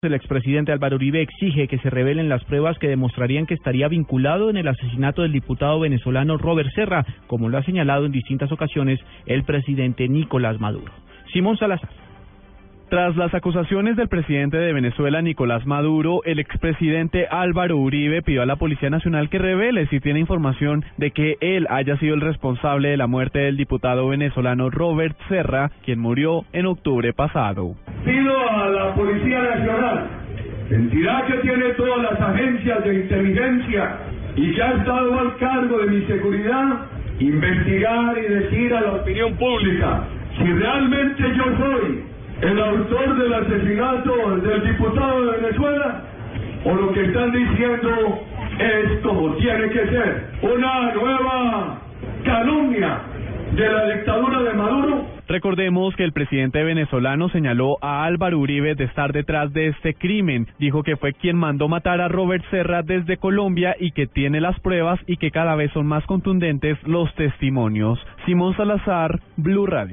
El expresidente Álvaro Uribe exige que se revelen las pruebas que demostrarían que estaría vinculado en el asesinato del diputado venezolano Robert Serra, como lo ha señalado en distintas ocasiones el presidente Nicolás Maduro. Simón Salazar. Tras las acusaciones del presidente de Venezuela, Nicolás Maduro, el expresidente Álvaro Uribe pidió a la Policía Nacional que revele si tiene información de que él haya sido el responsable de la muerte del diputado venezolano Robert Serra, quien murió en octubre pasado. Pido Policía Nacional, entidad que tiene todas las agencias de inteligencia y que ha estado al cargo de mi seguridad, investigar y decir a la opinión pública si realmente yo soy el autor del asesinato del diputado de Venezuela o lo que están diciendo es como tiene que ser una nueva calumnia de la dictadura de Maduro. Recordemos que el presidente venezolano señaló a Álvaro Uribe de estar detrás de este crimen. Dijo que fue quien mandó matar a Robert Serra desde Colombia y que tiene las pruebas y que cada vez son más contundentes los testimonios. Simón Salazar, Blue Radio.